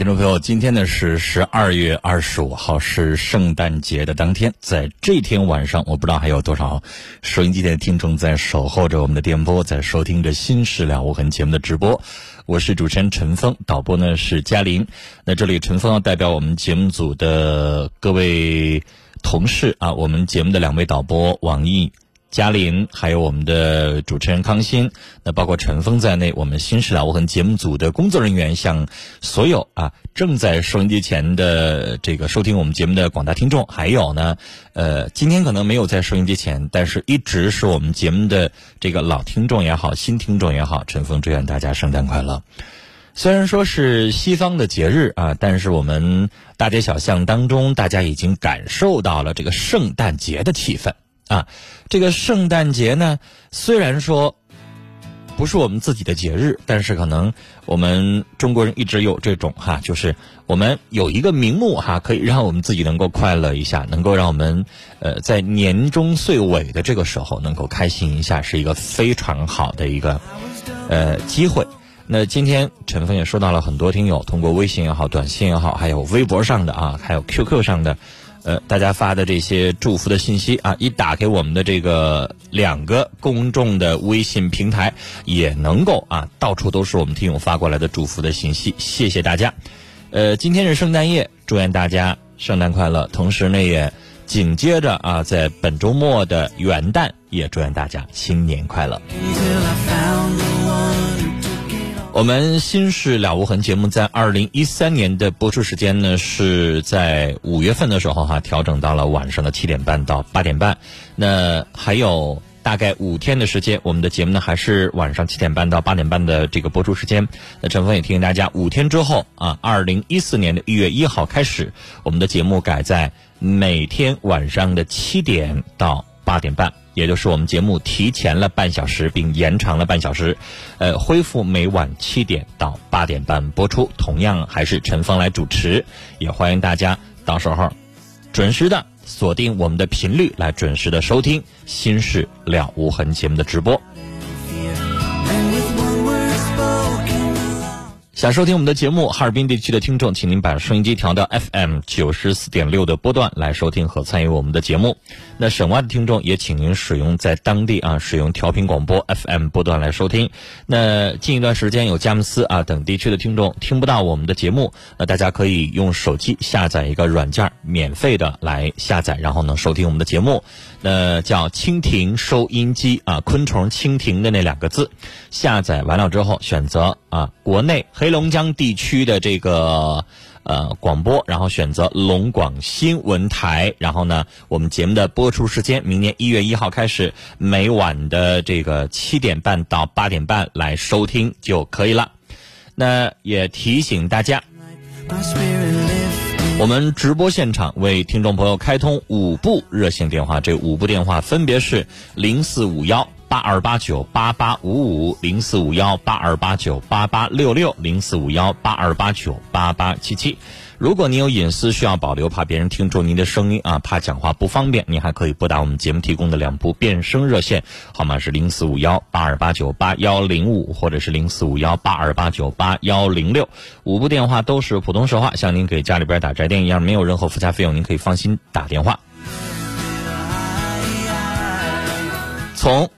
听众朋友，今天呢是十二月二十五号，是圣诞节的当天。在这天晚上，我不知道还有多少收音机的听众在守候着我们的电波，在收听着《新事了无痕》节目的直播。我是主持人陈峰，导播呢是嘉玲。那这里陈峰要代表我们节目组的各位同事啊，我们节目的两位导播王毅。嘉玲，还有我们的主持人康欣，那包括陈峰在内，我们新时了无痕节目组的工作人员，向所有啊正在收音机前的这个收听我们节目的广大听众，还有呢，呃，今天可能没有在收音机前，但是一直是我们节目的这个老听众也好，新听众也好，陈峰祝愿大家圣诞快乐。虽然说是西方的节日啊，但是我们大街小巷当中，大家已经感受到了这个圣诞节的气氛。啊，这个圣诞节呢，虽然说不是我们自己的节日，但是可能我们中国人一直有这种哈，就是我们有一个名目哈，可以让我们自己能够快乐一下，能够让我们呃在年终岁尾的这个时候能够开心一下，是一个非常好的一个呃机会。那今天陈峰也收到了很多听友通过微信也好、短信也好，还有微博上的啊，还有 QQ 上的。呃，大家发的这些祝福的信息啊，一打开我们的这个两个公众的微信平台，也能够啊，到处都是我们听友发过来的祝福的信息，谢谢大家。呃，今天是圣诞夜，祝愿大家圣诞快乐。同时呢，也紧接着啊，在本周末的元旦，也祝愿大家新年快乐。我们《心事了无痕》节目在二零一三年的播出时间呢，是在五月份的时候哈，调整到了晚上的七点半到八点半。那还有大概五天的时间，我们的节目呢还是晚上七点半到八点半的这个播出时间。那陈峰也提醒大家，五天之后啊，二零一四年的一月一号开始，我们的节目改在每天晚上的七点到八点半。也就是我们节目提前了半小时，并延长了半小时，呃，恢复每晚七点到八点半播出，同样还是陈峰来主持，也欢迎大家到时候准时的锁定我们的频率，来准时的收听《心事了无痕》节目的直播。想收听我们的节目，哈尔滨地区的听众，请您把收音机调到 FM 九十四点六的波段来收听和参与我们的节目。那省外的听众也请您使用在当地啊使用调频广播 FM 波段来收听。那近一段时间有佳木斯啊等地区的听众听不到我们的节目，那大家可以用手机下载一个软件，免费的来下载，然后呢收听我们的节目。那叫蜻蜓收音机啊，昆虫蜻蜓的那两个字，下载完了之后选择啊国内黑龙江地区的这个呃广播，然后选择龙广新闻台，然后呢我们节目的播出时间明年一月一号开始，每晚的这个七点半到八点半来收听就可以了。那也提醒大家。我们直播现场为听众朋友开通五部热线电话，这五部电话分别是零四五幺八二八九八八五五、零四五幺八二八九八八六六、零四五幺八二八九八八七七。如果您有隐私需要保留，怕别人听出您的声音啊，怕讲话不方便，您还可以拨打我们节目提供的两部变声热线，号码是零四五幺八二八九八幺零五，或者是零四五幺八二八九八幺零六。五部电话都是普通说话，像您给家里边打宅电一样，没有任何附加费用，您可以放心打电话。从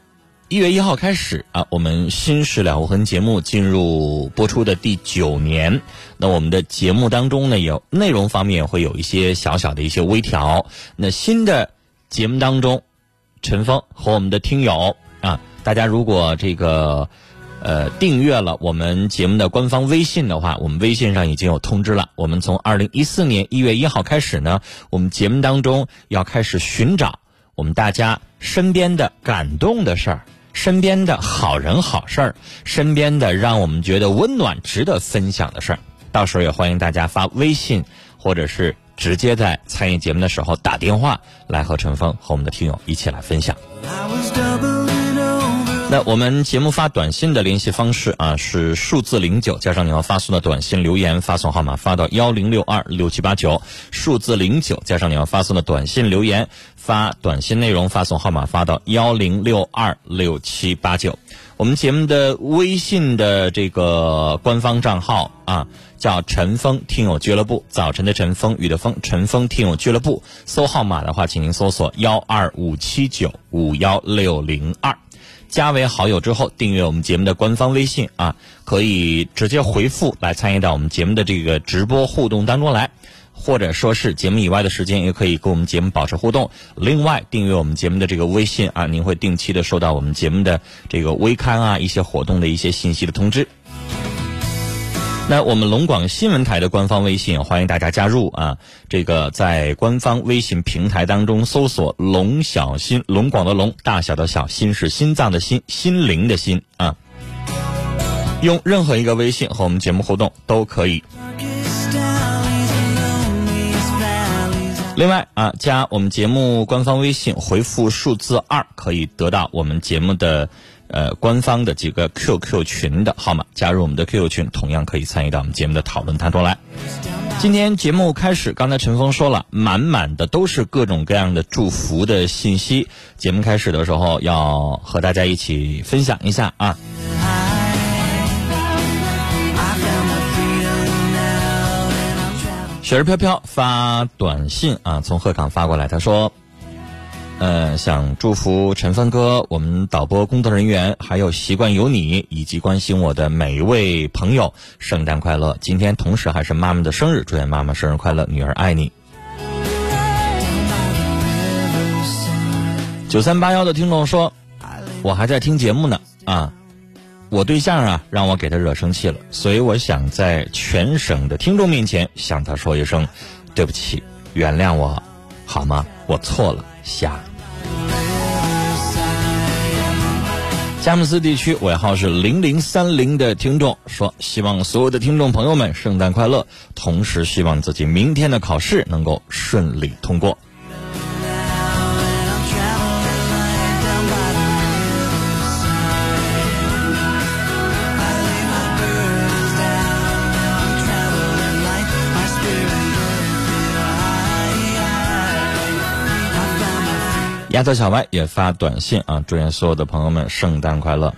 一月一号开始啊，我们《新事了无痕》节目进入播出的第九年。那我们的节目当中呢，有内容方面会有一些小小的一些微调。那新的节目当中，陈峰和我们的听友啊，大家如果这个呃订阅了我们节目的官方微信的话，我们微信上已经有通知了。我们从二零一四年一月一号开始呢，我们节目当中要开始寻找我们大家身边的感动的事儿。身边的好人好事儿，身边的让我们觉得温暖、值得分享的事儿，到时候也欢迎大家发微信，或者是直接在参与节目的时候打电话来和陈峰和我们的听友一起来分享。那我们节目发短信的联系方式啊是数字零九加上你要发送的短信留言发送号码发到幺零六二六七八九，数字零九加上你要发送的短信留言发短信内容发送号码发到幺零六二六七八九。我们节目的微信的这个官方账号啊叫陈峰听友俱乐部，早晨的晨风雨的风，陈峰听友俱乐部。搜号码的话，请您搜索幺二五七九五幺六零二。加为好友之后，订阅我们节目的官方微信啊，可以直接回复来参与到我们节目的这个直播互动当中来，或者说是节目以外的时间，也可以跟我们节目保持互动。另外，订阅我们节目的这个微信啊，您会定期的收到我们节目的这个微刊啊，一些活动的一些信息的通知。那我们龙广新闻台的官方微信，欢迎大家加入啊！这个在官方微信平台当中搜索“龙小新”，龙广的龙，大小的小，心是心脏的心，心灵的心啊！用任何一个微信和我们节目互动都可以。另外啊，加我们节目官方微信，回复数字二，可以得到我们节目的。呃，官方的几个 QQ 群的号码，加入我们的 QQ 群，同样可以参与到我们节目的讨论当中来。今天节目开始，刚才陈峰说了，满满的都是各种各样的祝福的信息。节目开始的时候，要和大家一起分享一下啊。雪儿飘飘发短信啊，从鹤岗发过来，他说。呃，想祝福陈峰哥，我们导播工作人员，还有习惯有你以及关心我的每一位朋友，圣诞快乐！今天同时还是妈妈的生日，祝愿妈妈生日快乐，女儿爱你。九三八幺的听众说，我还在听节目呢啊，我对象啊让我给他惹生气了，所以我想在全省的听众面前向他说一声对不起，原谅我好吗？我错了，下。佳木斯地区尾号是零零三零的听众说：“希望所有的听众朋友们圣诞快乐，同时希望自己明天的考试能够顺利通过。”在小歪也发短信啊，祝愿所有的朋友们圣诞快乐。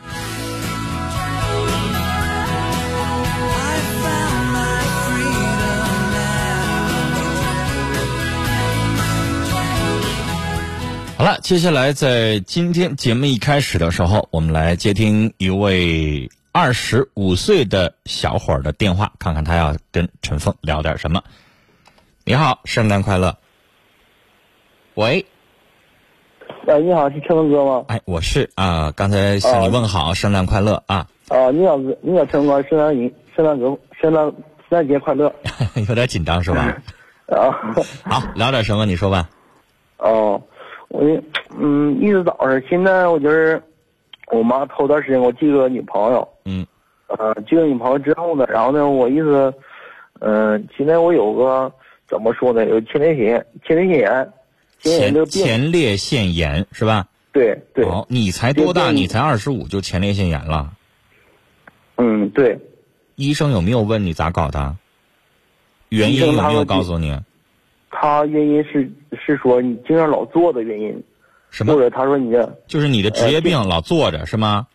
好了，接下来在今天节目一开始的时候，我们来接听一位二十五岁的小伙儿的电话，看看他要跟陈峰聊点什么。你好，圣诞快乐。喂。哎，你好，是陈文哥吗？哎，我是啊，刚才向你问好，圣诞快乐啊！啊，你好，哥，你好，陈哥，圣诞节，圣诞节，圣诞圣诞节快乐！有点紧张是吧？啊 好，聊点什么？你说吧。哦，我嗯，一直早上，现在我就是我妈头段时间给我介个女朋友。嗯。呃，介个女朋友之后呢，然后呢，我意思，嗯，现在我有个怎么说呢？有前列腺炎，前列腺炎，前前列腺炎是吧？对对，好，你才多大？你才二十五就前列腺炎了？嗯对，医生有没有问你咋搞的？原因有没有告诉你？他原因是是说你经常老坐的原因，什么？或者他说你这就是你的职业病老坐着是吗？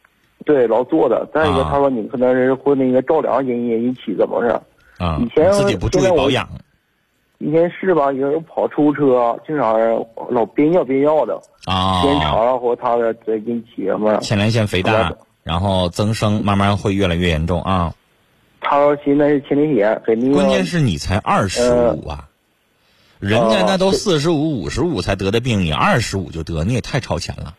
对老坐的，再一个啊他说你可能是或那个着凉原因引起怎么回事？啊，以前自己不注意保养以前是吧，有跑出租车，经常老憋尿憋尿的，啊？时间长了或他的再引起什么？前列腺肥大，然后增生，慢慢会越来越严重啊。他说现在是前列腺肯定关键是你才二十五啊，人家那都四十五、五十五才得的病，你二十五就得，你也太超前了。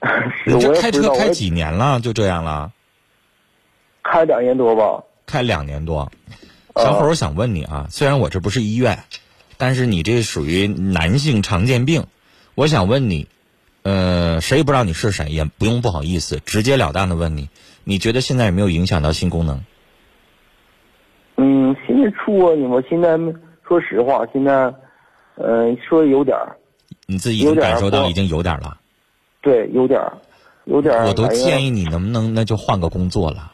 我你这开车开几年了？就这样了？开两年多吧。开两年多。小伙儿，我想问你啊，虽然我这不是医院，但是你这属于男性常见病，我想问你，呃，谁也不知道你是谁，也不用不好意思，直截了当的问你，你觉得现在有没有影响到性功能？嗯，现在出啊，你们现在说实话，现在，嗯、说有点儿，你自己已经感受到已经有点儿了。对，有点儿，有点儿。我都建，议你能不能那就换个工作了，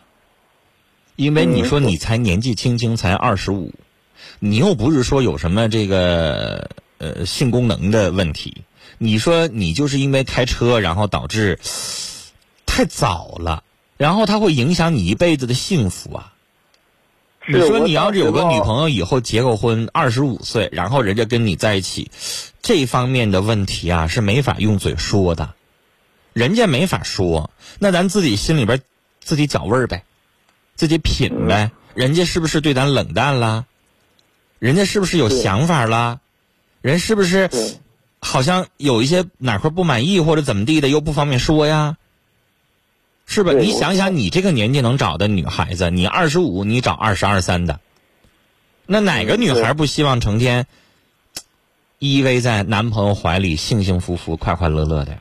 因为你说嗯你才年纪轻轻，才二十五，你又不是说有什么这个呃性功能的问题，你说你就是因为开车然后导致太早了，然后它会影响你一辈子的幸福啊。你说你要是有个女朋友，以后结个婚，二十五岁，然后人家跟你在一起，这方面的问题啊是没法用嘴说的，人家没法说，那咱自己心里边自己找味儿呗，自己品呗，人家是不是对咱冷淡了？人家是不是有想法啦？人是不是好像有一些哪块不满意或者怎么地的，又不方便说呀？是吧？你想想，你这个年纪能找的女孩子，你二十五，你找二十二三的，那哪个女孩不希望成天依偎在男朋友怀里，幸幸福福、快快乐乐的？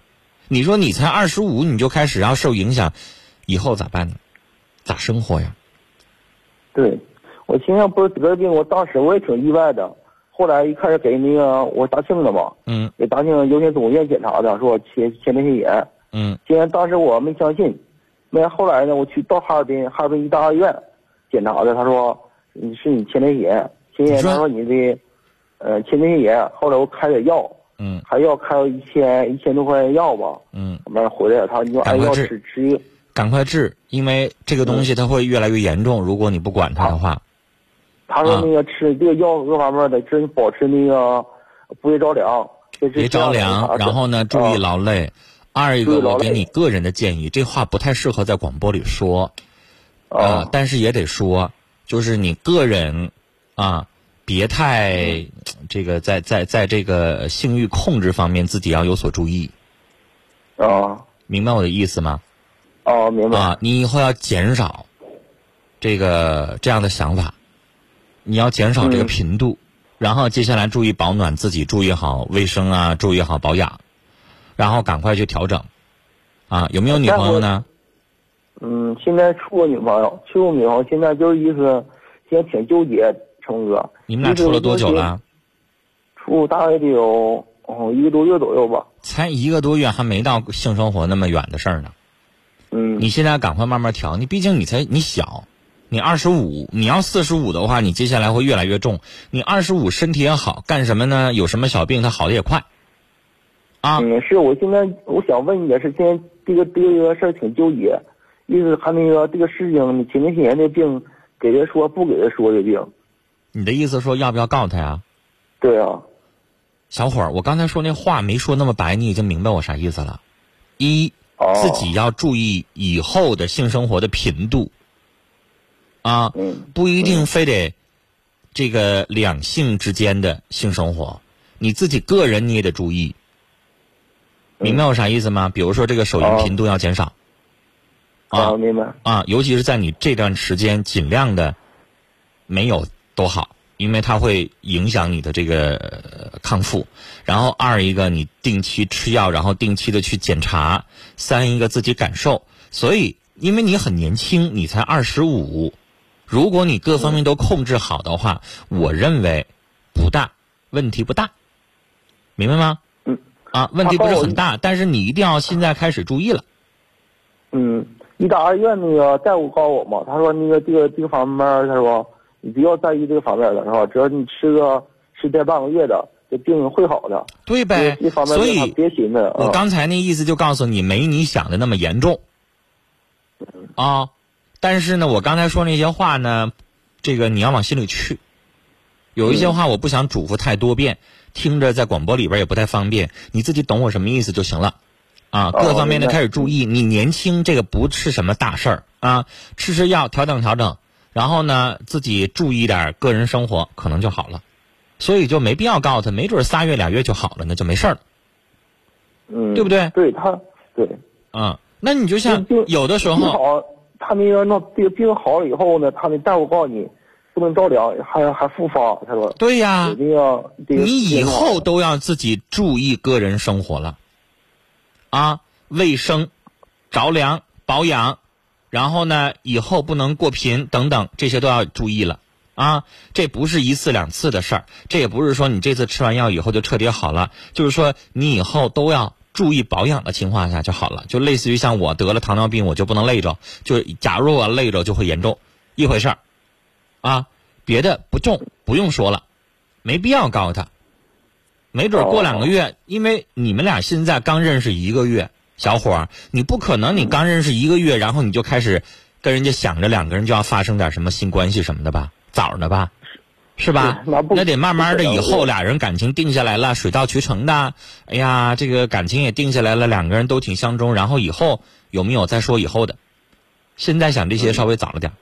你说你才二十五，你就开始要受影响，以后咋办呢？咋生活呀？对，我现在不是得了病，我当时我也挺意外的。后来一开始给那个我大庆的嘛，嗯。给大庆优先总医院检查的，说我前前列腺炎。嗯。既然当时我没相信，那后来呢，我去到哈尔滨哈尔滨医大二院检查的，他说你是你前列腺炎，前列腺你说。他说你的呃前列腺炎，后来我开点药，嗯。还要开了一千一千多块钱药吧，嗯，完了回来他你就按药吃吃一个，赶快治，因为这个东西它会越来越严重，如果你不管它的话。他说啊。那个吃这个药各方面的，真保持那个不会着凉，别别着凉，然后呢，注意劳累。二一个，我给你个人的建议，这话不太适合在广播里说，呃啊，但是也得说，就是你个人啊，别太这个在在在这个性欲控制方面自己要有所注意，啊明白我的意思吗？啊，明白啊，你以后要减少这个这样的想法，你要减少这个嗯频度，然后接下来注意保暖，自己注意好卫生啊，注意好保养，然后赶快去调整。啊，有没有女朋友呢？嗯，现在处个女朋友，处过女朋友，现在就是意思，现在挺纠结，成哥。你们俩处了多久了？处大概得有哦一个多月左右吧。才一个多月，还没到性生活那么远的事儿呢。嗯，你现在赶快慢慢调，你毕竟你才你小，你二十五，你要四十五的话，你接下来会越来越重。你二十五身体也好，干什么呢？有什么小病，它好的也快。啊，嗯，是我现在我想问你的是，现在这个这个事儿挺纠结，意思他那个这个事情，你前列腺炎这病，给他说不给他说这病，你的意思说要不要告他呀？对啊，小伙儿，我刚才说那话没说那么白，你已经明白我啥意思了。一，哦，自己要注意以后的性生活的频度。啊，嗯不一定非得这个两性之间的性生活，你自己个人你也得注意。明白我啥意思吗？比如说这个手淫哦频度要减少。啊啊，明白，啊，尤其是在你这段时间，尽量的没有多好，因为它会影响你的这个、呃康复。然后二一个，你定期吃药，然后定期的去检查。三一个自己感受。所以，因为你很年轻，你才二十五，如果你各方面都控制好的话，我认为不大问题不大，明白吗？嗯。啊，问题不是很大，但是你一定要现在开始注意了。嗯，你大二院那个大夫告诉我嘛，他说那个这个这个方面，他说你不要在意这个方面了，是吧？只要你吃个十天半个月的，这病会好的。对呗，这方面所以别寻思。我刚才那意思就告诉你，没你想的那么严重。啊，但是呢，我刚才说那些话呢，这个你要往心里去。有一些话我不想嘱咐太多遍，听着在广播里边也不太方便，你自己懂我什么意思就行了。啊，各方面的开始注意。你年轻，这个不是什么大事儿啊，吃吃药调整调整，然后呢自己注意点个人生活，可能就好了。所以就没必要告诉他，没准仨月俩月就好了，那就没事儿了。嗯，对不对？对他，对。嗯，那你就像有的时候，好，他们要那病病好了以后呢，他们大夫告诉你。不能着凉，还还复发，他说。对呀，你以后都要自己注意个人生活了，啊，卫生、着凉、保养，然后呢，以后不能过频等等，这些都要注意了啊。这不是一次两次的事儿，这也不是说你这次吃完药以后就彻底好了，就是说你以后都要注意保养的情况下就好了。就类似于像我得了糖尿病，我就不能累着，就假如我累着就会严重，一回事儿。啊，别的不重，不用说了，没必要告诉他。没准过两个月，因为你们俩现在刚认识一个月，小伙儿，你不可能你刚认识一个月，然后你就开始跟人家想着两个人就要发生点什么性关系什么的吧？早呢吧？是吧？那得慢慢的，以后俩人感情定下来了，水到渠成的。哎呀，这个感情也定下来了，两个人都挺相中，然后以后有没有再说以后的？现在想这些稍微早了点。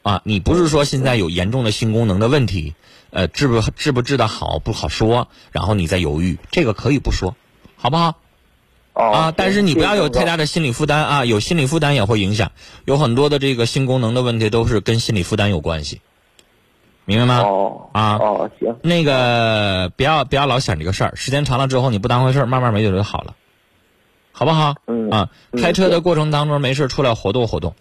啊，你不是说现在有严重的性功能的问题，呃，治不治不治的好不好说，然后你再犹豫，这个可以不说，好不好？啊，但是你不要有太大的心理负担啊，有心理负担也会影响，有很多的这个性功能的问题都是跟心理负担有关系，明白吗？哦，啊，哦，行，那个不要不要老想这个事儿，时间长了之后你不当回事儿，慢慢没准就好了，好不好？嗯，啊，开车的过程当中没事出来活动活动，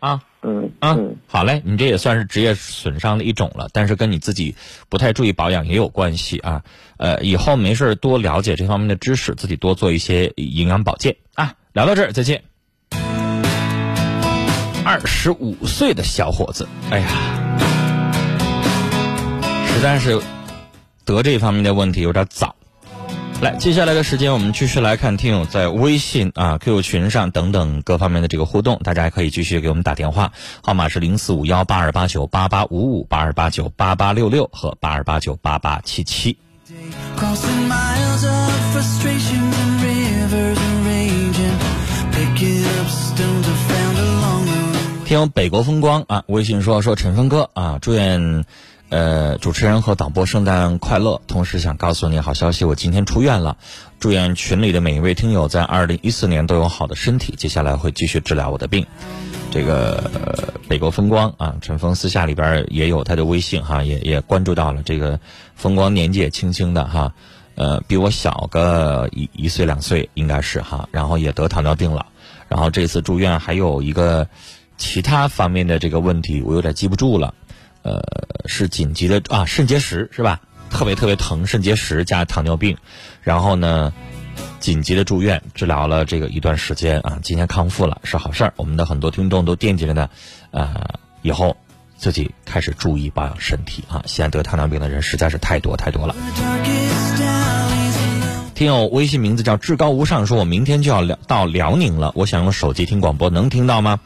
啊。嗯啊，好嘞，你这也算是职业损伤的一种了，但是跟你自己不太注意保养也有关系啊。呃，以后没事多了解这方面的知识，自己多做一些营养保健啊。聊到这儿，再见。二十五岁的小伙子，哎呀，实在是得这方面的问题有点早。来，接下来的时间，我们继续来看听友在微信啊、QQ 群上等等各方面的这个互动，大家还可以继续给我们打电话，号码是零四五幺八二八九八八五五、八二八九八八六六和八二八九八八七七。听友北国风光啊，微信说说陈峰哥啊，祝愿。呃，主持人和导播，圣诞快乐！同时想告诉你好消息，我今天出院了。祝愿群里的每一位听友在二零一四年都有好的身体，接下来会继续治疗我的病。这个北国风光啊，陈峰私下里边也有他的微信哈，也也关注到了。这个风光年纪也轻轻的哈，呃，比我小个一一岁两岁应该是哈，然后也得糖尿病了，然后这次住院还有一个其他方面的这个问题，我有点记不住了。呃，是紧急的啊，肾结石是吧？特别特别疼，肾结石加糖尿病，然后呢，紧急的住院治疗了这个一段时间啊，今天康复了，是好事儿。我们的很多听众都惦记着呢，呃，以后自己开始注意保养身体啊。现在得糖尿病的人实在是太多太多了。听友微信名字叫至高无上，说我明天就要到辽宁了，我想用手机听广播，能听到吗？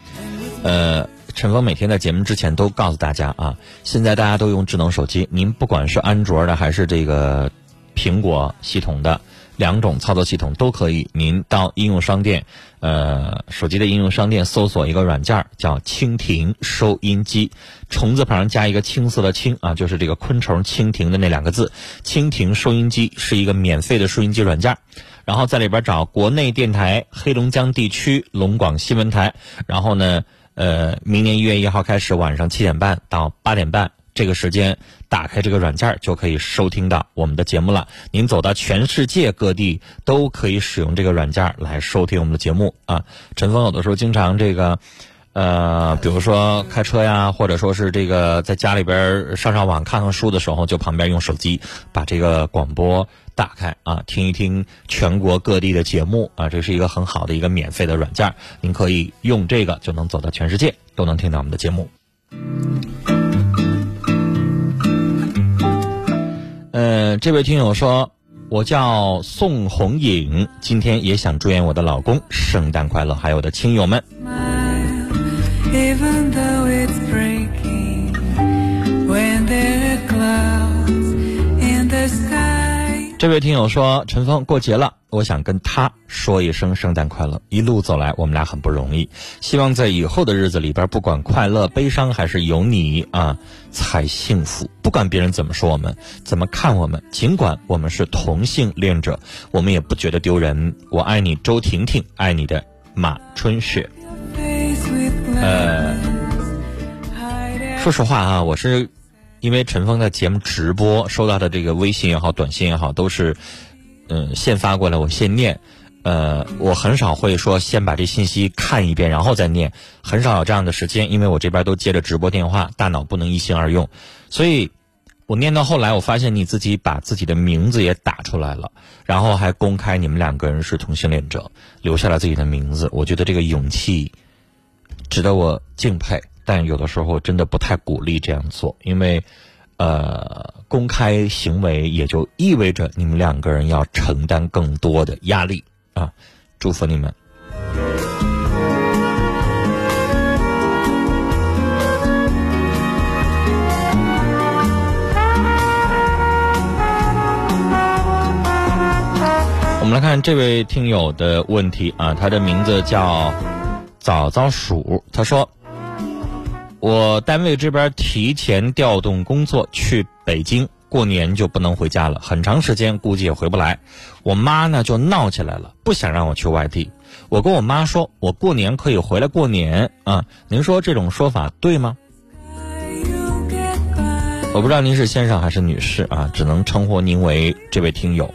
呃。陈峰每天在节目之前都告诉大家啊，现在大家都用智能手机，您不管是安卓的还是这个苹果系统的两种操作系统都可以。您到应用商店，呃，手机的应用商店搜索一个软件叫蜻蜓收音机，虫字旁加一个青色的青啊，就是这个昆虫蜻蜓的那两个字。蜻蜓收音机是一个免费的收音机软件，然后在里边找国内电台黑龙江地区龙广新闻台，然后呢。呃，明年一月一号开始，晚上七点半到八点半这个时间，打开这个软件就可以收听到我们的节目了。您走到全世界各地都可以使用这个软件来收听我们的节目啊。陈峰有的时候经常这个，呃，比如说开车呀，或者说是这个在家里边上上网、看看书的时候，就旁边用手机把这个广播打开啊，听一听全国各地的节目啊，这是一个很好的一个免费的软件，您可以用这个就能走到全世界，都能听到我们的节目。呃，这位听友说，我叫宋红颖，今天也想祝愿我的老公圣诞快乐，还有我的亲友们。这位听友说：“陈峰过节了，我想跟他说一声圣诞快乐。一路走来，我们俩很不容易，希望在以后的日子里边，不管快乐、悲伤，还是有你啊，才幸福。不管别人怎么说我们，怎么看我们，尽管我们是同性恋者，我们也不觉得丢人。我爱你，周婷婷，爱你的马春雪。Hide 说实话啊，我是因为陈峰的节目直播收到的这个微信也好、短信也好，都是嗯现发过来，我先念。呃，我很少会说先把这信息看一遍然后再念，很少有这样的时间，因为我这边都接着直播电话，大脑不能一心二用，所以我念到后来，我发现你自己把自己的名字也打出来了，然后还公开你们两个人是同性恋者，留下了自己的名字，我觉得这个勇气值得我敬佩，但有的时候真的不太鼓励这样做，因为，呃，公开行为也就意味着你们两个人要承担更多的压力啊！祝福你们。我们来看这位听友的问题啊，他的名字叫早早鼠，他说：“我单位这边提前调动工作去北京，过年就不能回家了，很长时间估计也回不来。我妈呢就闹起来了，不想让我去外地。我跟我妈说，我过年可以回来过年啊。您说这种说法对吗？我不知道您是先生还是女士啊，只能称呼您为这位听友。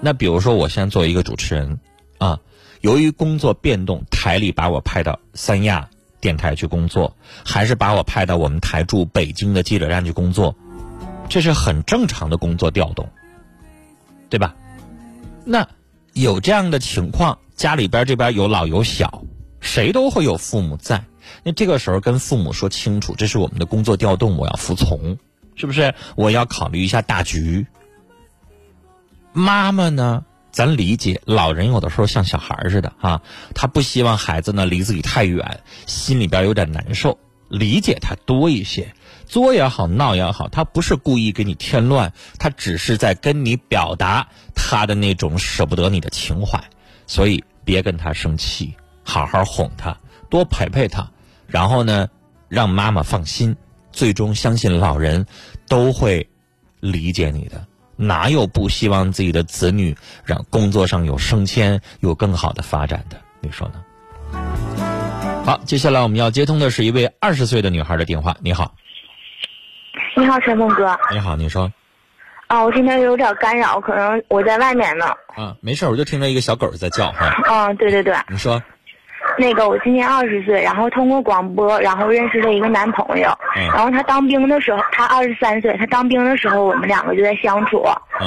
那比如说，我先做一个主持人啊，由于工作变动，台里把我派到三亚电台去工作，还是把我派到我们台驻北京的记者站去工作，这是很正常的工作调动，对吧？那有这样的情况，家里边这边有老有小，谁都会有父母在。那这个时候跟父母说清楚，这是我们的工作调动，我要服从，是不是？我要考虑一下大局。妈妈呢，咱理解，老人有的时候像小孩似的啊、他不希望孩子呢离自己太远，心里边有点难受，理解他多一些。作也好，闹也好，他不是故意给你添乱，他只是在跟你表达他的那种舍不得你的情怀。所以别跟他生气，好好哄他，多陪陪他，然后呢，让妈妈放心，最终相信老人都会理解你的。哪有不希望自己的子女让工作上有升迁、有更好的发展的？你说呢？好，接下来我们要接通的是一位二十岁的女孩的电话。你好，你好，陈峰哥。你好，你说啊，我今天有点干扰，可能我在外面呢。啊，没事，我就听着一个小狗在叫哈。嗯，对对对，你说，那个我今年二十岁，然后通过广播，然后认识了一个男朋友。嗯然后他当兵的时候，他二十三岁，他当兵的时候，我们两个就在相处，嗯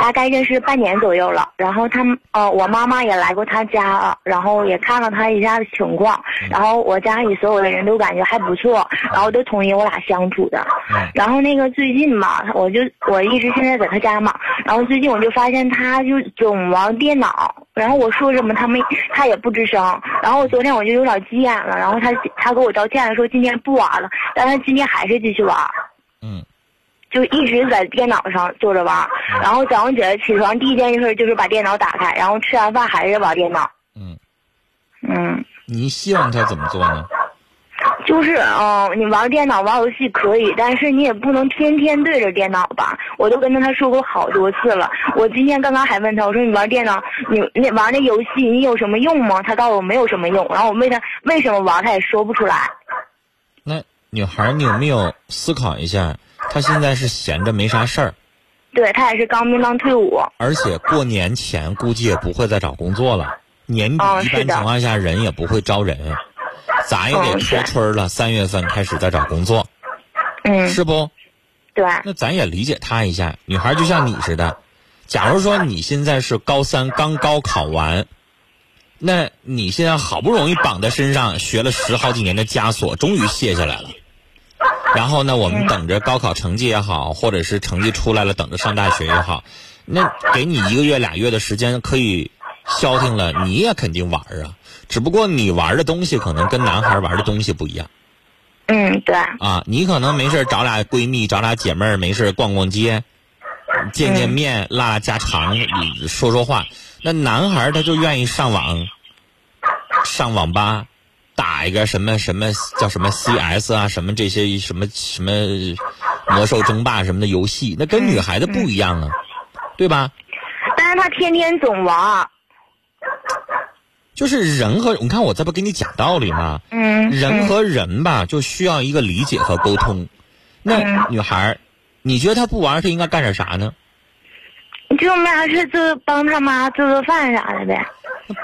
大概认识半年左右了。然后他们呃，我妈妈也来过他家了，然后也看了他一下情况，然后我家里所有的人都感觉还不错，然后都同意我俩相处的。嗯。然后那个最近嘛，我就我一直现在在他家嘛，然后最近我就发现他就总玩电脑，然后我说什么他没他也不吱声，然后我昨天我就有点急眼了，然后他他给我道歉了，说今天不玩了，但他今天还是继续玩，嗯就一直在电脑上坐着玩，然后早上起来起床第一件事就是把电脑打开，然后吃完饭还是玩电脑，嗯，嗯。你希望他怎么做呢？就是，嗯、你玩电脑、玩游戏可以，但是你也不能天天对着电脑吧。我都跟他说过好多次了。我今天刚刚还问他，我说你玩电脑，你那玩那游戏你有什么用吗？他告诉我没有什么用。然后我问他为什么玩，他也说不出来。那女孩，你有没有思考一下？她现在是闲着没啥事儿，对他也是刚兵刚退伍，而且过年前估计也不会再找工作了。年底一般情况下人也不会招人，咱也得嗯开春了，三月份开始再找工作，嗯，是不？对，那咱也理解她一下，女孩就像你似的，假如说你现在是高三刚高考完，那你现在好不容易绑在身上学了十好几年的枷锁，终于卸下来了。然后呢，我们等着高考成绩也好，或者是成绩出来了，等着上大学也好，那给你一个月俩月的时间可以消停了，你也肯定玩儿啊。只不过你玩的东西可能跟男孩玩的东西不一样。嗯，对，啊，你可能没事儿找俩闺蜜、找俩姐妹儿，没事儿逛逛街，见见面、拉拉家常、嗯说说话。那男孩他就愿意上网，上网吧，打一个什么什么叫什么 CS 啊，什么这些什么什么魔兽争霸什么的游戏，那跟女孩子不一样啊，对吧？但是他天天总玩，就是人和你看我这不跟你讲道理吗？嗯，人和人吧，就需要一个理解和沟通。那女孩，你觉得她不玩儿，她应该干点啥呢？嗯就没啥事就帮他妈做做饭啥的呗。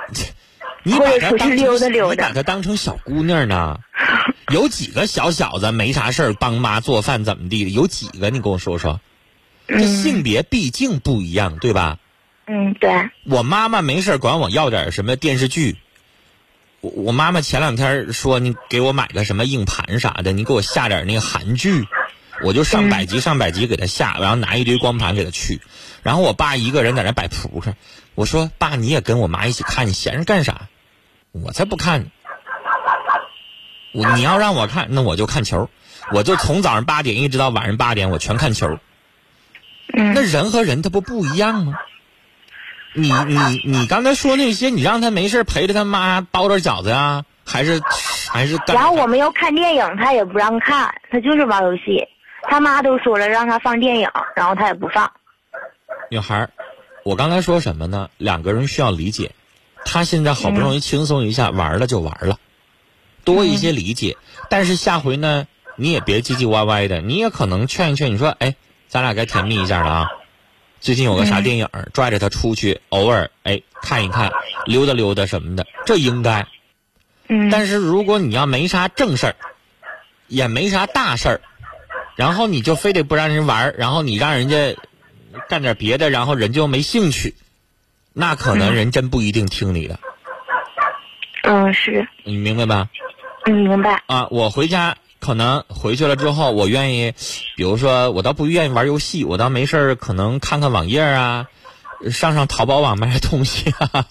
你把她当成溜达溜达你把她当成小姑娘呢？有几个小小子没啥事儿帮妈做饭怎么地的？有几个？你跟我说说。这性别毕竟不一样，对吧？嗯，对，我妈妈没事儿管我要点什么电视剧。我我妈妈前两天说你给我买个什么硬盘啥的，你给我下点那个韩剧，我就上百集上百集给他下，然后拿一堆光盘给他去。然后我爸一个人在那摆扑克，我说爸你也跟我妈一起看，你闲着干啥？我才不看呢。我你要让我看，那我就看球，我就从早上八点一直到晚上八点，我全看球。嗯那人和人他不不一样吗？你你你刚才说那些，你让他没事陪着他妈包点饺子呀，还是还是干？然后我们要看电影，他也不让看，他就是玩游戏。他妈都说了让他放电影，然后他也不放。女孩儿，我刚才说什么呢？两个人需要理解。他现在好不容易轻松一下，玩了就玩了，多一些理解。但是下回呢，你也别唧唧歪歪的，你也可能劝一劝，你说，哎，咱俩该甜蜜一下了啊。最近有个啥电影儿，拽着他出去，偶尔哎看一看，溜达溜达什么的，这应该。嗯，但是如果你要没啥正事儿，也没啥大事儿，然后你就非得不让人玩儿，然后你让人家干点别的，然后人就没兴趣，那可能人真不一定听你的，嗯是，你明白吧？嗯明白。啊，我回家可能回去了之后，我愿意，比如说我倒不愿意玩游戏，我倒没事儿可能看看网页啊，上上淘宝网买点东西啊。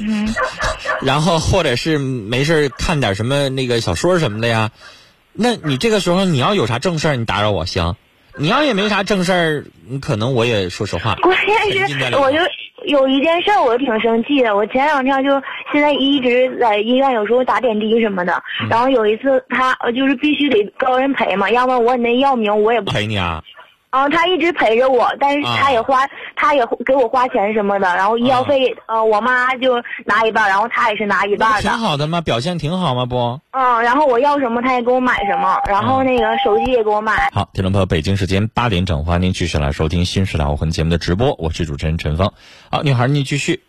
嗯 然后或者是没事儿看点什么那个小说什么的呀，那你这个时候你要有啥正事儿，你打扰我行；你要也没啥正事儿，你可能我也说实话。关键是我就有一件事儿，我挺生气的。我前两天就现在一直在医院，有时候打点滴什么的。嗯然后有一次他呃就是必须得高人陪嘛，要不然我那药名我也不。陪你啊，啊，他一直陪着我，但是啊他也花，他也给我花钱什么的。然后医药费，呃，我妈就拿一半，然后他也是拿一半的挺。好的嘛？表现挺好吗？不。嗯，然后我要什么他也给我买什么，然后嗯那个手机也给我买。好，听众朋友，北京时间八点整，欢迎您继续来收听《新时代我魂》节目的直播，我是主持人陈峰。好，女孩，你继续。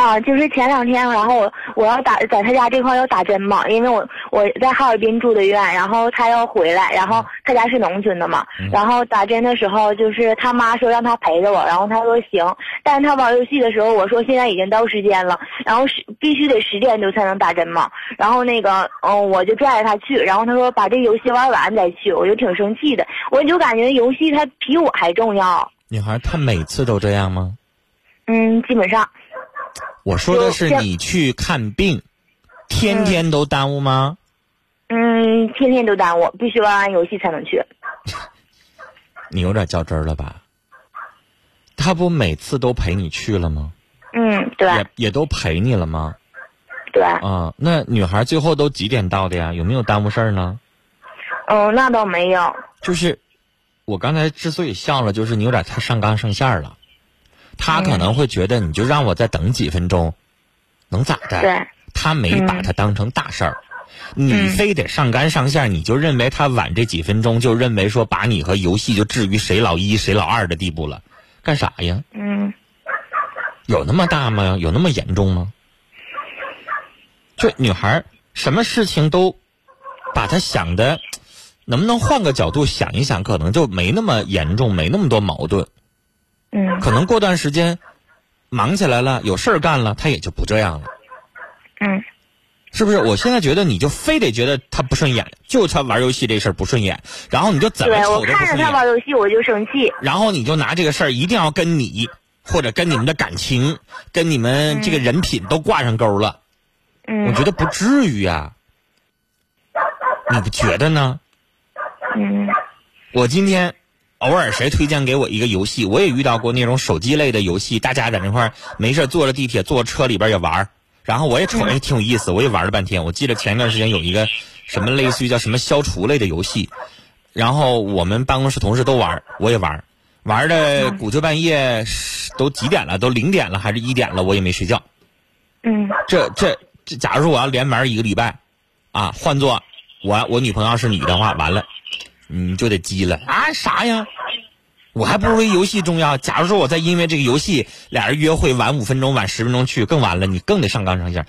啊，就是前两天，然后我我要打在他家这块要打针嘛，因为我我在哈尔滨住的院，然后他要回来，然后他家是农村的嘛，然后打针的时候就是他妈说让他陪着我，然后他说行，但是他玩游戏的时候我说现在已经到时间了，然后是必须得十点多才能打针嘛，然后那个嗯我就拽着他去，然后他说把这游戏玩完再去，我就挺生气的，我就感觉游戏它比我还重要，女孩，她每次都这样吗？嗯，基本上。我说的是你去看病，天天都耽误吗？嗯，天天都耽误，必须玩完游戏才能去。你有点较真儿了吧？他不每次都陪你去了吗？嗯，对也也都陪你了吗？对，啊，那女孩最后都几点到的呀？有没有耽误事儿呢？嗯，那倒没有。就是我刚才之所以笑了，就是你有点太上纲上线了。他可能会觉得你就让我再等几分钟，能咋的？对，他没把它当成大事儿。你非得上纲上线，你就认为他晚这几分钟，就认为说把你和游戏就置于谁老一谁老二的地步了，干啥呀？嗯有那么大吗？有那么严重吗？就女孩儿什么事情都把她想的，能不能换个角度想一想，可能就没那么严重，没那么多矛盾。嗯可能过段时间忙起来了，有事儿干了，他也就不这样了。嗯是不是？我现在觉得你就非得觉得他不顺眼，就他玩游戏这事儿不顺眼，然后你就怎么瞅都不看着他顺眼，玩游戏我就生气。然后你就拿这个事儿一定要跟你或者跟你们的感情、跟你们这个人品都挂上钩了。嗯我嗯觉得不至于啊、你不觉得呢？嗯我今天偶尔谁推荐给我一个游戏，我也遇到过那种手机类的游戏，大家在那块儿没事儿坐着地铁、坐车里边也玩儿然后我也瞅着挺有意思，我也玩了半天。我记得前一段时间有一个什么类似于叫什么消除类的游戏，然后我们办公室同事都玩儿，我也玩儿，玩的鼓秋半夜，都几点了？都零点了还是一点了？我也没睡觉。嗯这这这，假如说我要连玩一个礼拜，啊，换做我我女朋友要是你的话，完了，你就得急了啊啥呀？我还不如游戏重要。假如说我再因为这个游戏俩人约会晚五分钟、晚十分钟去，更完了，你更得上纲上线。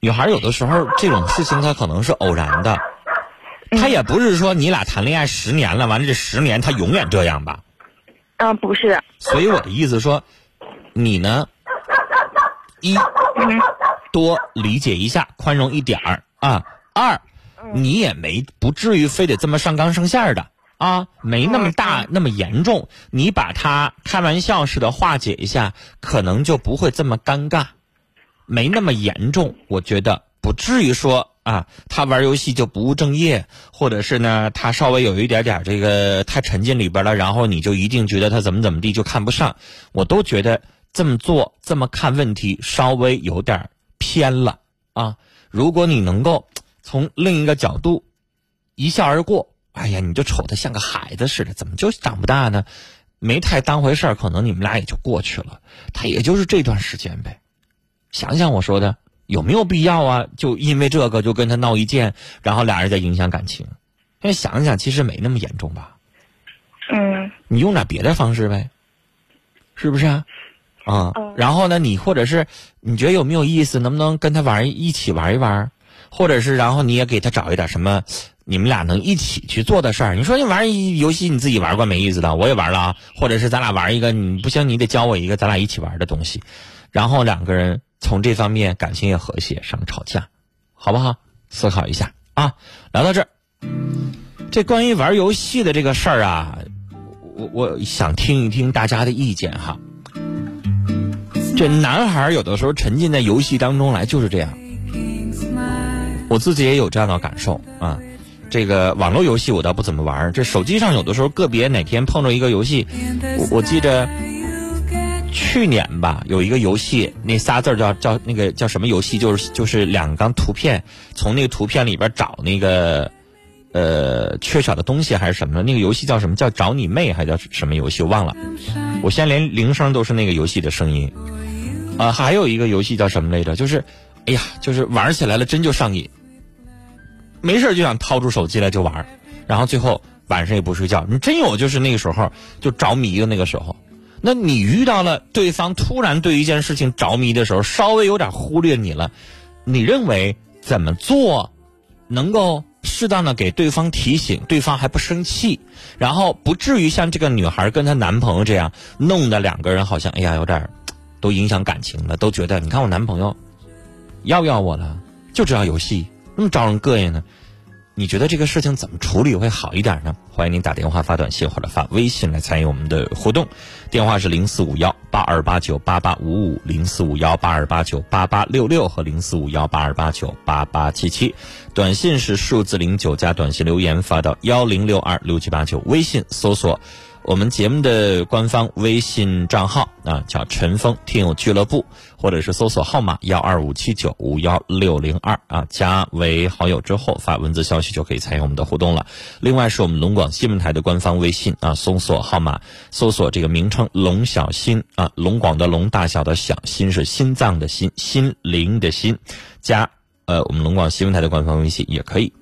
女孩有的时候这种事情她可能是偶然的，她也不是说你俩谈恋爱十年了，完了这十年她永远这样吧。嗯，不是。所以我的意思说，你呢，一嗯多理解一下，宽容一点儿啊。二，你也没不至于非得这么上纲上线儿的啊，没那么大那么严重。你把它开玩笑似的化解一下，可能就不会这么尴尬，没那么严重。我觉得不至于说啊，他玩游戏就不务正业，或者是呢，他稍微有一点点这个太沉浸里边了，然后你就一定觉得他怎么怎么地就看不上。我都觉得这么做这么看问题稍微有点偏了啊。如果你能够从另一个角度一笑而过，哎呀，你就瞅他像个孩子似的，怎么就长不大呢？没太当回事儿，可能你们俩也就过去了。他也就是这段时间呗。想想我说的有没有必要啊？就因为这个就跟他闹一件，然后俩人再影响感情。现在想想，其实没那么严重吧？嗯你用点别的方式呗，是不是啊？啊、嗯然后呢，你或者是你觉得有没有意思，能不能跟他玩一起玩一玩？或者是然后你也给他找一点什么，你们俩能一起去做的事儿。你说你玩游戏你自己玩过没意思的，我也玩了啊。或者是咱俩玩一个，你不行你得教我一个，咱俩一起玩的东西。然后两个人从这方面感情也和谐，少吵架，好不好？思考一下啊。聊到这儿，这关于玩游戏的这个事儿啊，我我想听一听大家的意见哈。这男孩有的时候沉浸在游戏当中来就是这样，我自己也有这样的感受啊。这个网络游戏我倒不怎么玩儿，这手机上有的时候个别哪天碰着一个游戏，我我记着去年吧有一个游戏，那仨字儿叫叫那个叫什么游戏，就是就是两张图片，从那个图片里边找那个呃缺少的东西还是什么？那个游戏叫什么？叫找你妹还叫什么游戏？我忘了。我现在连铃声都是那个游戏的声音。啊、还有一个游戏叫什么来着？就是，哎呀，就是玩起来了真就上瘾，没事就想掏出手机来就玩，然后最后晚上也不睡觉。你真有就是那个时候就着迷的那个时候。那你遇到了对方突然对一件事情着迷的时候，稍微有点忽略你了，你认为怎么做能够适当的给对方提醒，对方还不生气，然后不至于像这个女孩跟她男朋友这样，弄得两个人好像哎呀有点都影响感情了，都觉得你看我男朋友要不要我了，就知道游戏招人膈应呢。你觉得这个事情怎么处理会好一点呢？欢迎您打电话、发短信或者发微信来参与我们的互动，电话是零四五幺八二八九八八五五、零四五幺八二八九八八六六和零四五幺八二八九八八七七，短信是数字零九加短信留言发到幺零六二六七八九，微信搜索我们节目的官方微信账号啊，叫陈峰听友俱乐部，或者是搜索号码幺二五七九五幺六零二啊，加为好友之后发文字消息就可以参与我们的互动了。另外是我们龙广新闻台的官方微信啊，搜索号码搜索这个名称龙小新啊，龙广的龙，大小的小，心是心脏的心，心灵的心，加呃我们龙广新闻台的官方微信也可以。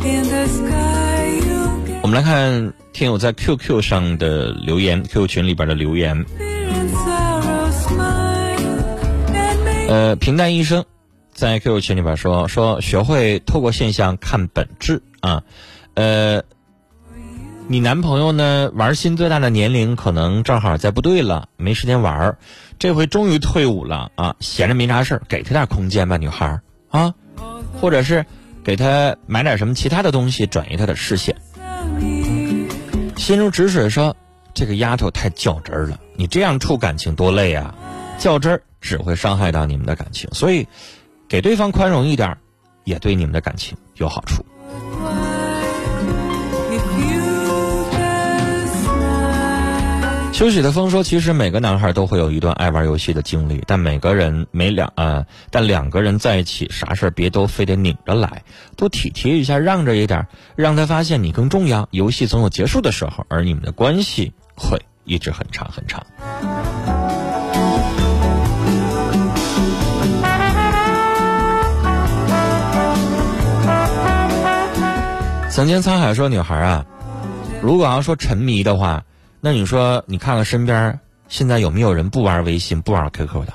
In the sky, 我们来看听友在 QQ 上的留言，QQ 群里边的留言。呃，平淡一生，在 QQ 群里边说说学会透过现象看本质啊，呃，你男朋友呢玩心最大的年龄可能正好在部队了，没时间玩，这回终于退伍了啊，闲着没啥事儿，给他点空间吧，女孩啊，或者是给他买点什么其他的东西，转移他的视线。心如止水说，这个丫头太较真儿了，你这样处感情多累啊，较真儿只会伤害到你们的感情，所以。给对方宽容一点，也对你们的感情有好处。休息的风说：“其实每个男孩都会有一段爱玩游戏的经历，但每个人每两呃，但两个人在一起，啥事儿别都非得拧着来，多体贴一下，让着一点，让他发现你更重要。游戏总有结束的时候，而你们的关系会一直很长很长。”曾经沧海说：“女孩啊，如果要说沉迷的话，那你说你看看身边现在有没有人不玩微信、不玩 QQ 的？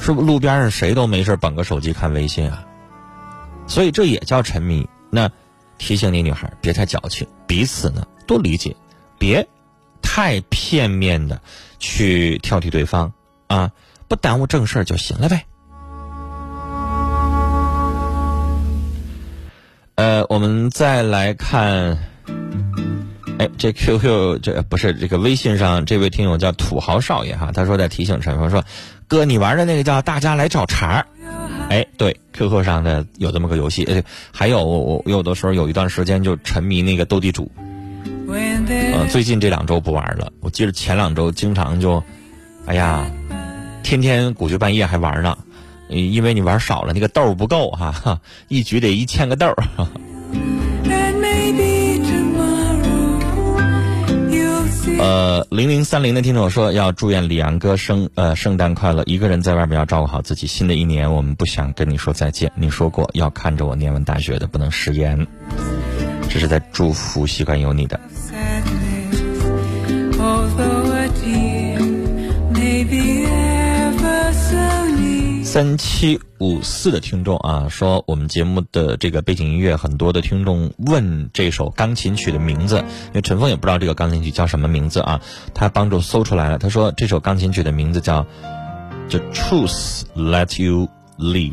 是不是路边上谁都没事捧个手机看微信啊？所以这也叫沉迷。那提醒你，女孩别太矫情，彼此呢多理解，别太片面的去挑剔对方啊，不耽误正事就行了呗。”呃，我们再来看，哎，这 QQ 这不是这个微信上这位听友叫土豪少爷哈，他说在提醒陈峰说，哥你玩的那个叫大家来找茬儿哎，对，QQ 上的有这么个游戏，哎，还有我有的时候有一段时间就沉迷那个斗地主，嗯，最近这两周不玩了，我记得前两周经常就，哎呀，天天鼓秋半夜还玩呢。因为你玩少了，那个豆不够哈，一局得一千个豆。呃，零零三零的听众说要祝愿李阳哥生呃圣诞快乐，一个人在外面要照顾好自己。新的一年我们不想跟你说再见，你说过要看着我念完大学的，不能食言。这是在祝福习惯有你的。三七五四的听众啊，说我们节目的这个背景音乐，很多的听众问这首钢琴曲的名字，因为陈峰也不知道这个钢琴曲叫什么名字啊，他帮助搜出来了。他说这首钢琴曲的名字叫《The Truth Let You Live》，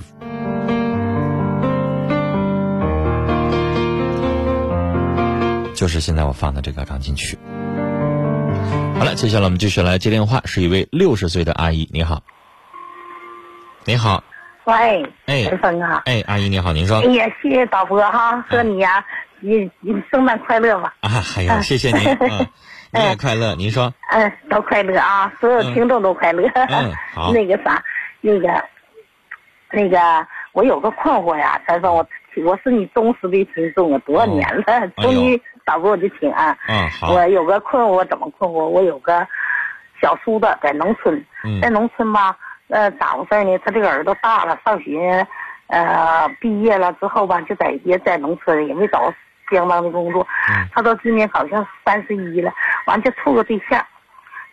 就是现在我放的这个钢琴曲。好了，接下来我们继续来接电话，是一位六十岁的阿姨，你好。你好，喂，哎，陈峰啊，哎，阿姨你好，您说。哎呀，谢谢导播哈，说你呀，你你圣诞快乐吧。啊，哎呀，谢谢您，嗯，你也快乐，您说。嗯，都快乐啊，所有听众都快乐。嗯，好。那个啥，那个，那个，我有个困惑呀，陈峰，我我是你忠实的听众啊，多少年了，终于导播我就听啊。嗯，好。我有个困惑，怎么困惑？我有个小叔子在农村，在农村吧。呃，咋回事呢？他这个儿子大了，上学，呃，毕业了之后吧，就在也在农村，也没找相当的工作。他到今年好像三十一了，完就处个对象，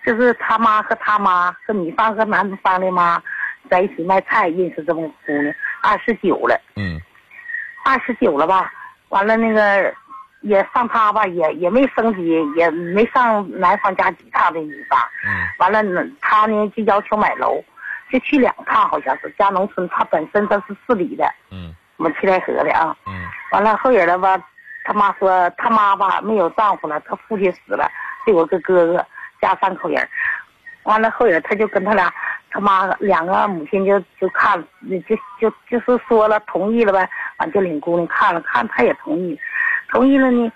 就是他妈和他妈和女方和男方的妈在一起卖菜，认识这么个姑娘，二十九了。嗯。二十九了吧？完了那个也上他吧，也也没升级，也没上男方家几趟的女方。嗯。完了呢，他呢就要求买楼。就去两趟，好像是家农村，他本身他是市里的，嗯，我们七台河的啊，嗯，完了后人了吧，他妈说他妈吧没有丈夫了，他父亲死了，就有个哥哥，家三口人，完了后人他就跟他俩，他妈两个母亲就就看，就就就是说了同意了呗，完就领姑娘看了看，他也同意，同意了呢，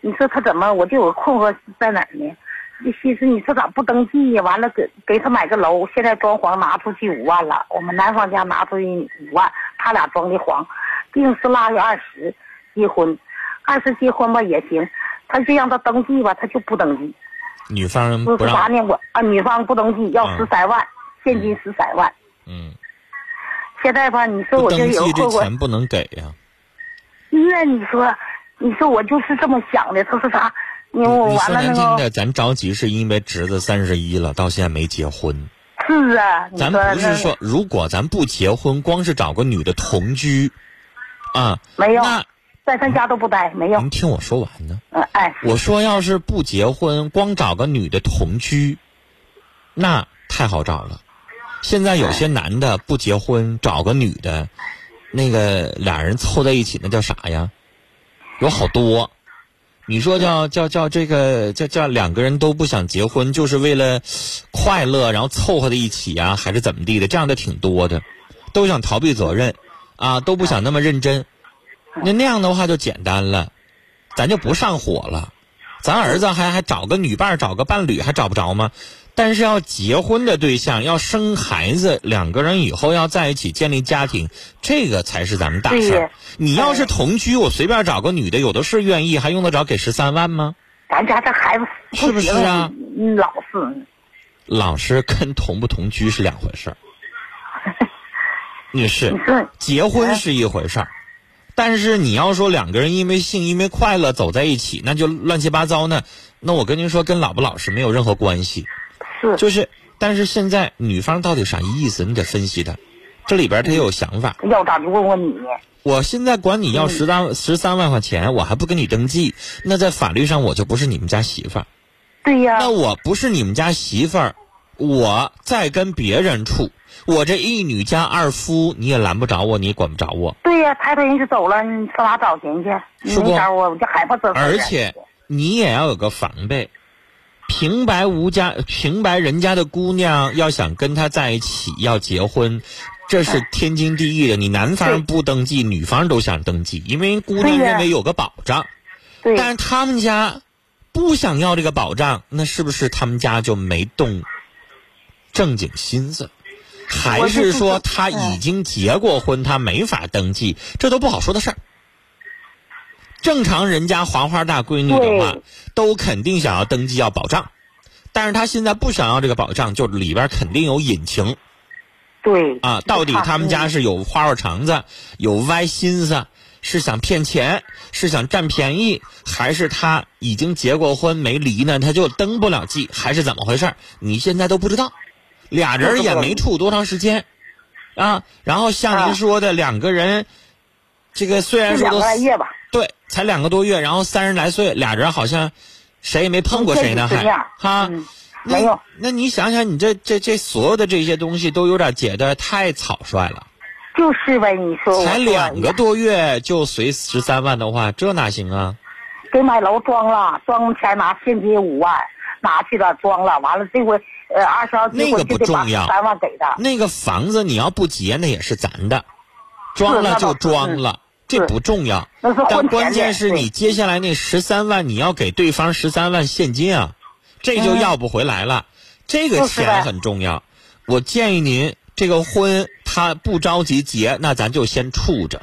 你说他怎么，我就有个困惑在哪呢？你心思，你说咋不登记呀？完了，给给他买个楼，现在装潢拿出去五万了。我们男方家拿出去五万，他俩装的潢，定是腊月二十结婚，二十结婚吧也行，他就让他登记吧，他就不登记。女方不是啥呢？我啊，女方不登记，要十三万现金十三万。嗯。现在吧，你说我就有这钱不能给呀。那你说，你说我就是这么想的，他说啥？你说难听的，咱着急是因为侄子三十一了，到现在没结婚。是啊，咱不是说，如果咱不结婚，光是找个女的同居，啊，没有，那在他家都不待，没有您。听我说完呢。嗯，哎，我说，要是不结婚，光找个女的同居，那太好找了。现在有些男的不结婚，找个女的，那个俩人凑在一起，那叫啥呀？有好多。你说叫叫叫这个叫叫两个人都不想结婚，就是为了快乐，然后凑合在一起啊、还是怎么地的？这样的挺多的，都想逃避责任，啊，都不想那么认真。那那样的话就简单了，咱就不上火了。咱儿子还还找个女伴，找个伴侣还找不着吗？但是要结婚的对象，要生孩子，两个人以后要在一起建立家庭，这个才是咱们大事儿。你要是同居，我随便找个女的，有的是愿意，还用得着给十三万吗？咱家这孩子是不是啊嗯老实，老实跟同不同居是两回事儿。女士结婚是一回事儿，但是你要说两个人因为性、因为快乐走在一起，那就乱七八糟呢。那我跟您说，跟老不老实没有任何关系。是就是，但是现在女方到底啥意思？你得分析她，这里边她也有想法。要咋就问问你？我现在管你要十三十三万块钱，我还不跟你登记，那在法律上我就不是你们家媳妇儿。对呀，那我不是你们家媳妇儿，我再跟别人处，我这一女家二夫，你也拦不着我，你也管不着我。对呀，抬头人就走了，你上哪找钱去？是不我，我就害怕这而且你也要有个防备，平白无家平白人家的姑娘要想跟他在一起要结婚，这是天经地义的。你男方不登记，女方都想登记，因为姑娘认为有个保障。对，但是他们家不想要这个保障，那是不是他们家就没动正经心思？还是是说他已经结过婚，他没法登记？这都不好说的事儿。正常人家黄花大闺女的话，都肯定想要登记要保障，但是他现在不想要这个保障，就里边肯定有隐情。对。啊。到底他们家是有花花肠子，有歪心思，是想骗钱，是想占便宜，还是他已经结过婚没离呢，他就登不了记，还是怎么回事？你现在都不知道，俩人也没处多长时间，啊，然后像您啊。说的两个人，这个虽然说都个来月吧，对，才两个多月，然后三十来岁，俩人好像谁也没碰过谁呢，还哈。没有那你想想，你这这这所有的这些东西都有点解的太草率了。就是呗，你说才两个多月就随十三万的话，这哪行啊？给买楼装了，装钱拿现金五万拿去了装了，完了这回呃二十二那个不重要三万给他，那个房子你要不结，那也是咱的，装了就装了，这不重要。但关键是你接下来那十三万，你要给对方十三万现金啊，这就要不回来了。这个钱很重要。我建议您这个婚他不着急结，那咱就先处着，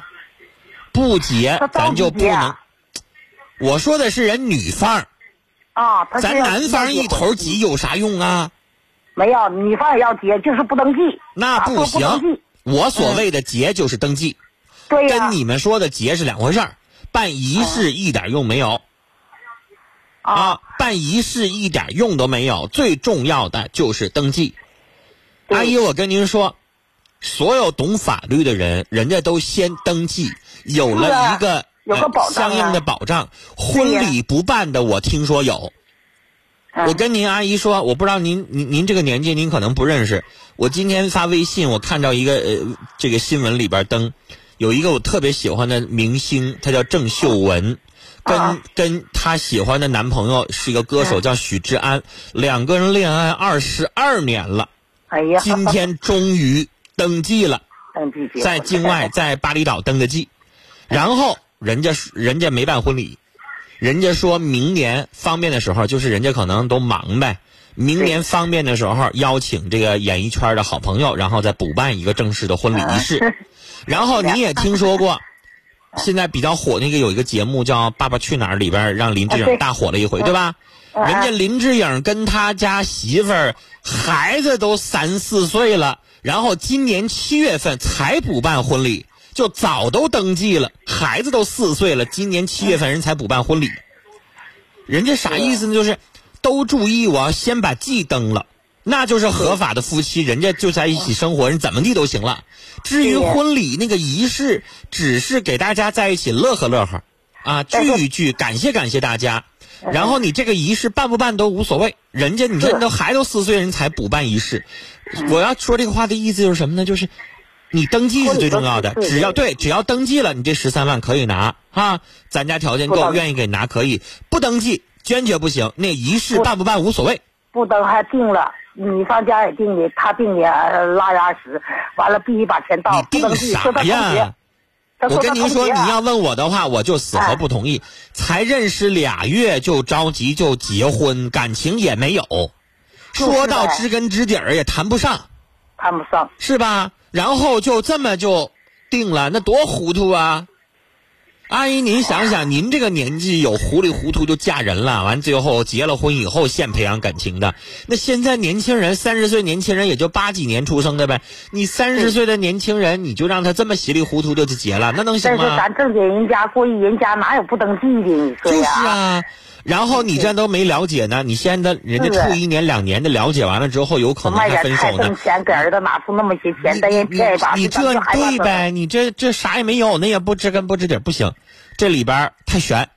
不结咱就不能。我说的是人女方，啊，咱男方一头急有啥用啊？没有，女方也要结，就是不登记。啊那不行。我所谓的结就是登记，对呀、跟你们说的结是两回事儿。办仪式一点用没有啊？办仪式一点用都没有，最重要的就是登记。阿姨，我跟您说，所有懂法律的人，人家都先登记，有了一个有个呃保障啊相应的保障。婚礼不办的，我听说有。嗯我跟您阿姨说，我不知道您您您这个年纪您可能不认识。我今天发微信，我看到一个呃这个新闻里边登，有一个我特别喜欢的明星，她叫郑秀文，跟、啊。跟她喜欢的男朋友是一个歌手，嗯叫许志安，两个人恋爱二十二年了，哎呀，今天终于登记了，登记在境外，在巴厘岛登的记，然后人家人家没办婚礼，人家说明年方便的时候，就是人家可能都忙呗。明年方便的时候，邀请这个演艺圈的好朋友，然后再补办一个正式的婚礼仪式。然后你也听说过，现在比较火那个有一个节目叫《爸爸去哪儿》，里边让林志颖大火了一回，对吧？嗯人家林志颖跟他家媳妇儿孩子都三四岁了，然后今年七月份才补办婚礼，就早都登记了，孩子都四岁了，今年七月份人才补办婚礼。人家啥意思呢？就是都注意，我要先把记登了，那就是合法的夫妻，人家就在一起生活，人怎么地都行了。至于婚礼那个仪式，只是给大家在一起乐呵乐呵，啊，聚一聚，感谢感谢大家。然后你这个仪式办不办都无所谓，人家你这是都孩子都四岁人才补办仪式。我要说这个话的意思就是什么呢？就是你登记是最重要的，只要对，只要登记了，你这十三万可以拿啊，咱家条件够，愿意给拿可以，不登记坚决不行。那仪式办不办无所谓。不登还定了，女方家也定的，他定的呃拉压时，完了必须把钱到，你不登定啥呀？我跟您说，你要问我的话，我就死活不同意。才认识俩月就着急就结婚，感情也没有，说到知根知底儿也谈不上，谈不上，是吧？然后就这么就定了，那多糊涂啊！阿姨，您想想，您这个年纪有糊里糊涂就嫁人了，完最后结了婚以后现培养感情的。那现在年轻人三十岁年轻人也就八几年出生的呗，你三十岁的年轻人你就让他这么稀里糊涂就结了，那能行吗？但是咱正经人家过去人家哪有不登记的？你说就是呀？啊。然后你这都没了解呢，你现在人家处一年两年的了解完了之后，有可能卖还分手呢。钱给儿子拿出那么些钱，等人你骗一把，你这对呗？你这这啥也没有，那也不知根不知底，不行，这里边太悬，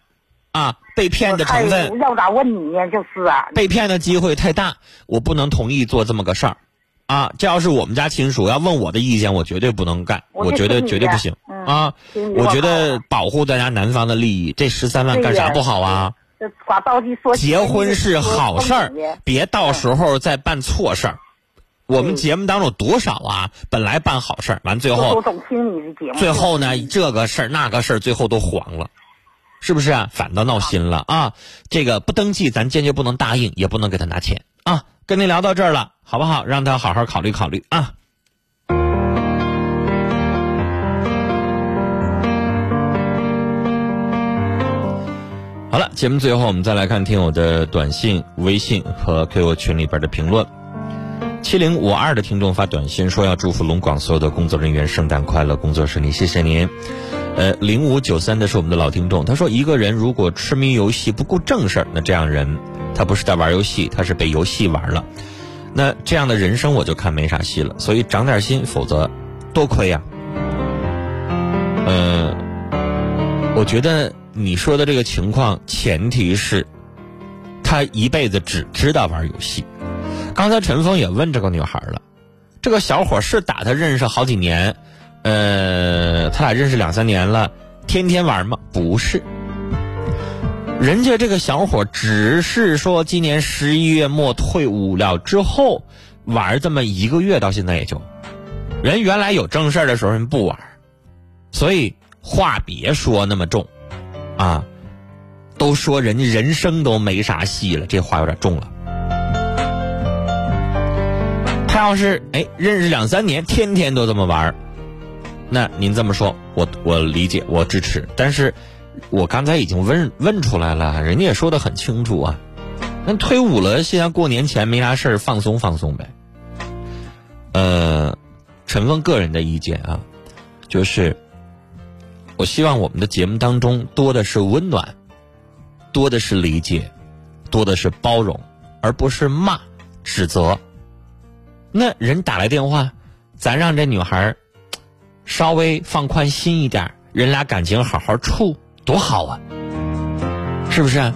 啊，被骗的成分，要咋问你呢？就是啊，被骗的机会太大，我不能同意做这么个事儿，啊，这要是我们家亲属要问我的意见，我绝对不能干，我觉得绝对不行嗯啊我觉得保护咱家男方的利益，这十三万干啥不好啊？这把道具说结婚是好事儿别到时候再办错事儿。我们节目当中多少啊？本来办好事儿，完最后都总听你的节目。最后呢，这个事儿那个事儿，最后都黄了，是不是啊？反倒闹心了啊！这个不登记，咱坚决不能答应，也不能给他拿钱啊！跟您聊到这儿了，好不好？让他好好考虑考虑啊！好了，节目最后我们再来看听友的短信、微信和 QQ 群里边的评论。七零五二的听众发短信说要祝福龙广所有的工作人员圣诞快乐，工作顺利，谢谢您。呃，零五九三的是我们的老听众，他说一个人如果痴迷游戏不顾正事儿，那这样人他不是在玩游戏，他是被游戏玩了。那这样的人生我就看没啥戏了，所以长点心，否则多亏呀、呃，我觉得你说的这个情况，前提是他一辈子只知道玩游戏。刚才陈峰也问这个女孩了，这个小伙是打他认识好几年，呃，他俩认识两三年了，天天玩吗？不是，人家这个小伙只是说今年十一月末退伍了之后玩这么一个月，到现在也就，人原来有正事的时候人不玩，所以话别说那么重，啊，都说人家人生都没啥戏了，这话有点重了。他要是哎认识两三年，天天都这么玩儿那您这么说，我我理解，我支持。但是，我刚才已经问问出来了，人家也说的很清楚啊。那退伍了，现在过年前没啥事儿，放松放松呗。呃，陈峰个人的意见啊，就是我希望我们的节目当中多的是温暖，多的是理解，多的是包容，而不是骂、指责。那人打来电话，咱让这女孩稍微放宽心一点，人俩感情好好处，多好啊，是不是？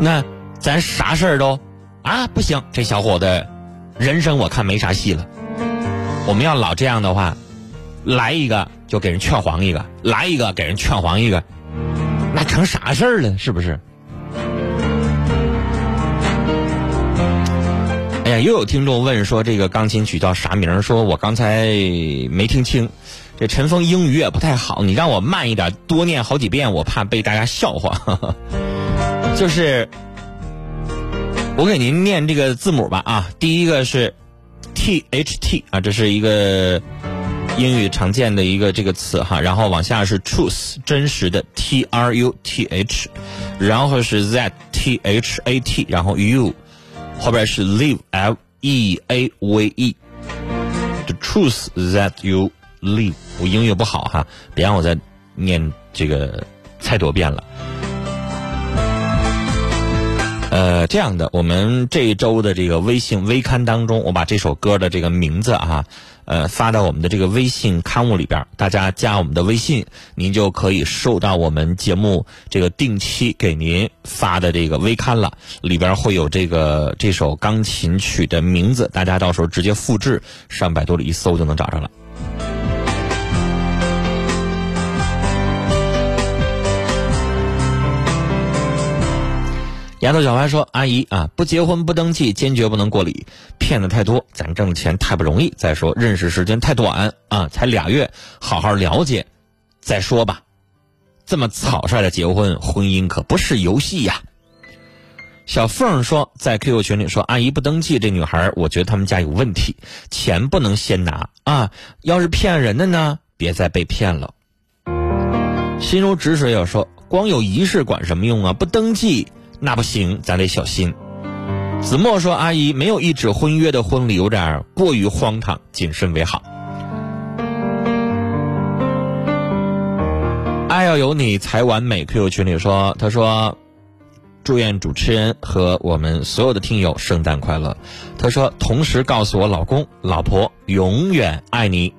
那咱啥事儿都啊不行，这小伙子人生我看没啥戏了。我们要老这样的话，来一个就给人劝黄一个，来一个给人劝黄一个，那成啥事儿了？是不是？哎呀，又有听众问说这个钢琴曲叫啥名？说我刚才没听清。这陈峰英语也不太好，你让我慢一点，多念好几遍，我怕被大家笑话。就是我给您念这个字母吧啊，第一个是 T H T 啊，这是一个英语常见的一个这个词哈，然后往下是 truth 真实的 T R U T H，然后是 that T H A T，然后 you。后边是 live L E A V E，the truth that you live。我英语不好哈，别让我再念这个太多遍了。呃，这样的，我们这一周的这个微信微刊当中，我把这首歌的这个名字啊，呃，发到我们的这个微信刊物里边，大家加我们的微信，您就可以收到我们节目这个定期给您发的这个微刊了，里边会有这个这首钢琴曲的名字，大家到时候直接复制上百度里一搜就能找着了。丫头小白说：“阿姨啊，不结婚不登记，坚决不能过礼。骗的太多，咱挣的钱太不容易。再说认识时间太短啊，才俩月，好好了解再说吧。这么草率的结婚，婚姻可不是游戏呀。”小凤说：“在 QQ 群里说，阿姨不登记，这女孩，我觉得他们家有问题，钱不能先拿啊。要是骗人的呢，别再被骗了。”心如止水要说：“光有仪式管什么用啊？不登记。”那不行，咱得小心。子墨说：“阿姨，没有一纸婚约的婚礼有点过于荒唐，谨慎为好。”爱要有你才完美。QQ 群里说：“他说，祝愿主持人和我们所有的听友圣诞快乐。”他说：“同时告诉我老公、老婆永远爱你。”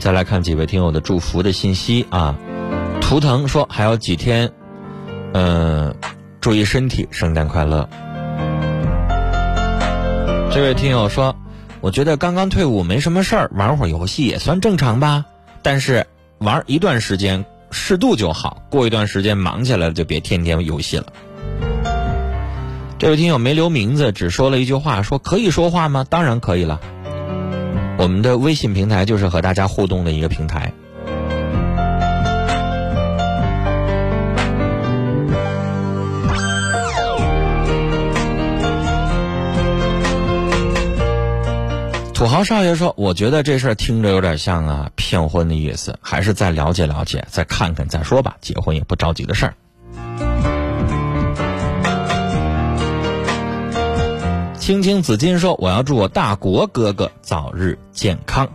再来看几位听友的祝福的信息啊。图腾说还有几天，嗯，注意身体，圣诞快乐。这位听友说，我觉得刚刚退伍没什么事儿，玩会儿游戏也算正常吧。但是玩一段时间适度就好，过一段时间忙起来了就别天天游戏了。这位听友没留名字，只说了一句话，说可以说话吗？当然可以了。我们的微信平台就是和大家互动的一个平台。土豪少爷说：“我觉得这事儿听着有点像啊骗婚的意思，还是再了解了解，再看看再说吧。结婚也不着急的事儿。”青青紫金说：“我要祝我大国哥哥早日健康。”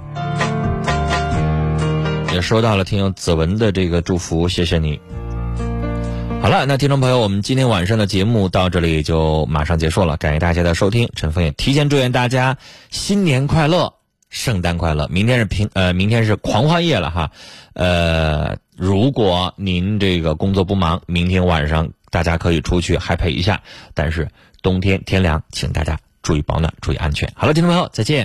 也收到了听友子文的这个祝福，谢谢你。好了，那听众朋友，我们今天晚上的节目到这里就马上结束了，感谢大家的收听。陈峰也提前祝愿大家新年快乐，圣诞快乐。明天是平呃，明天是狂欢夜了哈。呃，如果您这个工作不忙，明天晚上大家可以出去 happy 一下，但是。冬天天凉，请大家注意保暖，注意安全。好了，听众朋友，再见。